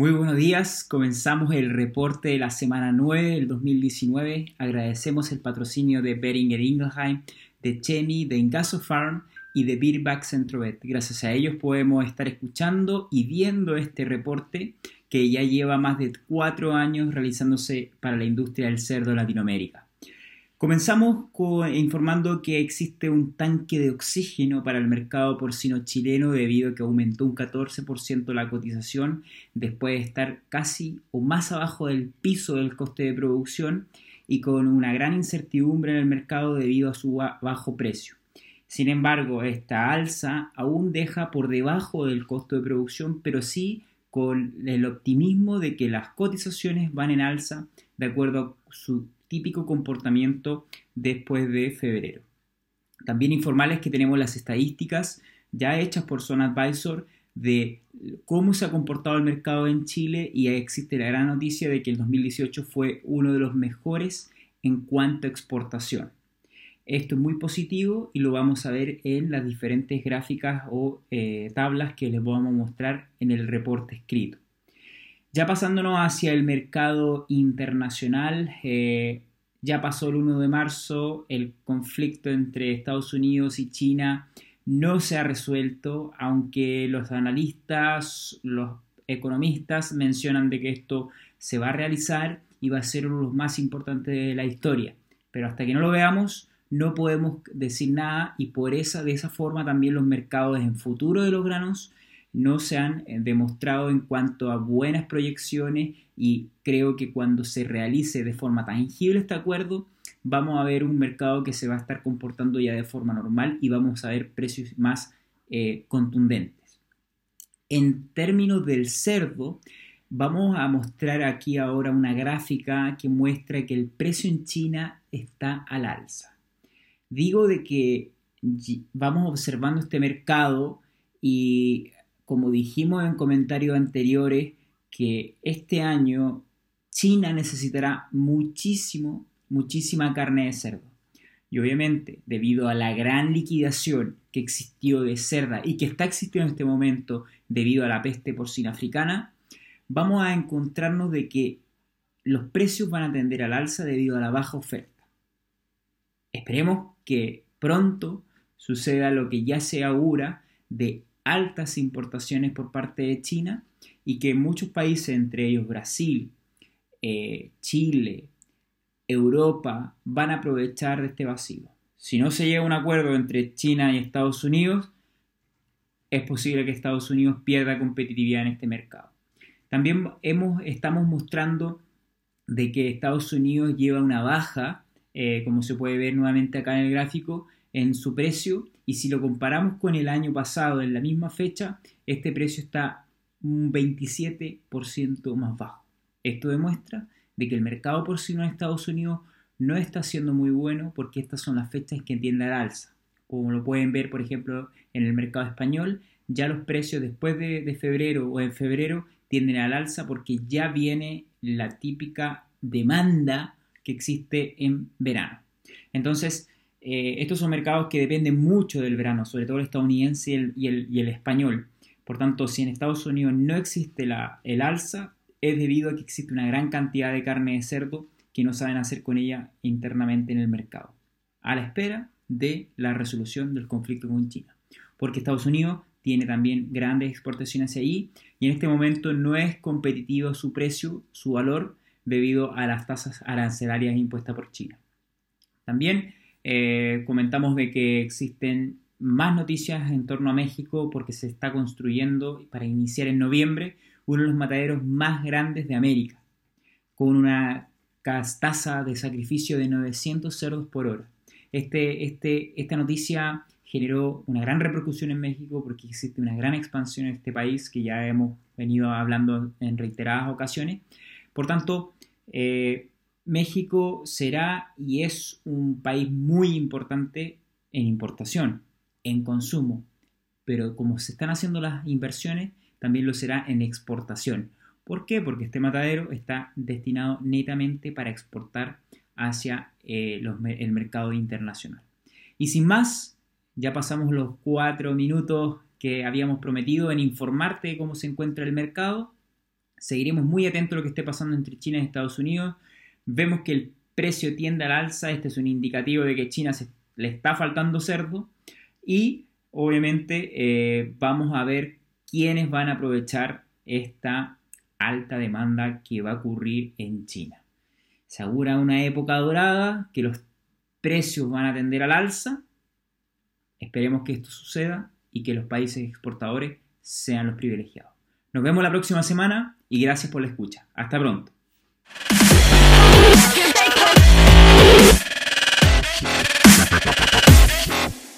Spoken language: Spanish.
Muy buenos días, comenzamos el reporte de la semana 9 del 2019. Agradecemos el patrocinio de Beringer Ingelheim, de Chemi, de Ingaso Farm y de Beerback Centrovet. Gracias a ellos podemos estar escuchando y viendo este reporte que ya lleva más de cuatro años realizándose para la industria del cerdo Latinoamérica. Comenzamos informando que existe un tanque de oxígeno para el mercado porcino chileno debido a que aumentó un 14% la cotización después de estar casi o más abajo del piso del coste de producción y con una gran incertidumbre en el mercado debido a su bajo precio. Sin embargo, esta alza aún deja por debajo del costo de producción, pero sí con el optimismo de que las cotizaciones van en alza de acuerdo a su típico comportamiento después de febrero. También informarles que tenemos las estadísticas ya hechas por Zone Advisor de cómo se ha comportado el mercado en Chile y existe la gran noticia de que el 2018 fue uno de los mejores en cuanto a exportación. Esto es muy positivo y lo vamos a ver en las diferentes gráficas o eh, tablas que les vamos a mostrar en el reporte escrito. Ya pasándonos hacia el mercado internacional, eh, ya pasó el 1 de marzo, el conflicto entre Estados Unidos y China no se ha resuelto, aunque los analistas, los economistas mencionan de que esto se va a realizar y va a ser uno de los más importantes de la historia. Pero hasta que no lo veamos, no podemos decir nada y por esa, de esa forma también los mercados en futuro de los granos no se han eh, demostrado en cuanto a buenas proyecciones y creo que cuando se realice de forma tangible este acuerdo, vamos a ver un mercado que se va a estar comportando ya de forma normal y vamos a ver precios más eh, contundentes. En términos del cerdo, vamos a mostrar aquí ahora una gráfica que muestra que el precio en China está al alza. Digo de que vamos observando este mercado y como dijimos en comentarios anteriores, que este año China necesitará muchísimo, muchísima carne de cerdo. Y obviamente, debido a la gran liquidación que existió de cerda y que está existiendo en este momento debido a la peste porcina africana, vamos a encontrarnos de que los precios van a tender al alza debido a la baja oferta. Esperemos que pronto suceda lo que ya se augura de altas importaciones por parte de China y que muchos países, entre ellos Brasil, eh, Chile, Europa, van a aprovechar de este vacío. Si no se llega a un acuerdo entre China y Estados Unidos, es posible que Estados Unidos pierda competitividad en este mercado. También hemos, estamos mostrando de que Estados Unidos lleva una baja, eh, como se puede ver nuevamente acá en el gráfico, en su precio y si lo comparamos con el año pasado en la misma fecha, este precio está un 27% más bajo. Esto demuestra de que el mercado porcino en Estados Unidos no está siendo muy bueno porque estas son las fechas que tienden al alza. Como lo pueden ver, por ejemplo, en el mercado español, ya los precios después de, de febrero o en febrero tienden al alza porque ya viene la típica demanda que existe en verano. Entonces, eh, estos son mercados que dependen mucho del verano, sobre todo el estadounidense y el, español. Por tanto, si en Estados Unidos no existe el alza, es debido a que existe una gran cantidad de carne de cerdo que no saben hacer con ella internamente en el mercado, a la espera de la resolución del conflicto con China. Porque Estados Unidos tiene también grandes exportaciones ahí y en este momento no es competitivo su precio, su valor, debido a las tasas arancelarias impuestas por China. También eh, comentamos de que existen más noticias en torno a México porque se está construyendo para iniciar en noviembre uno de los mataderos más grandes de América, con una tasa de sacrificio de 900 cerdos por hora. Este, este, esta noticia generó una gran repercusión en México porque existe una gran expansión en este país que ya hemos venido hablando en reiteradas ocasiones. Por tanto, eh, México será y es un país muy importante en importación, en consumo, pero como se están haciendo las inversiones, también lo será en exportación. ¿Por qué? Porque este matadero está destinado netamente para exportar hacia eh, el mercado internacional. Y sin más, ya pasamos los cuatro minutos que habíamos prometido en informarte de cómo se encuentra el mercado. Seguiremos muy atentos a lo que esté pasando entre China y Estados Unidos. Vemos que el precio tiende al alza. Este es un indicativo de que China le está faltando cerdo. Y obviamente eh, vamos a ver quiénes van a aprovechar esta alta demanda que va a ocurrir en China. Se augura una época dorada, que los precios van a tender al alza. Esperemos que esto suceda y que los países exportadores sean los privilegiados. Nos vemos la próxima semana y gracias por la escucha. Hasta pronto. Thank you.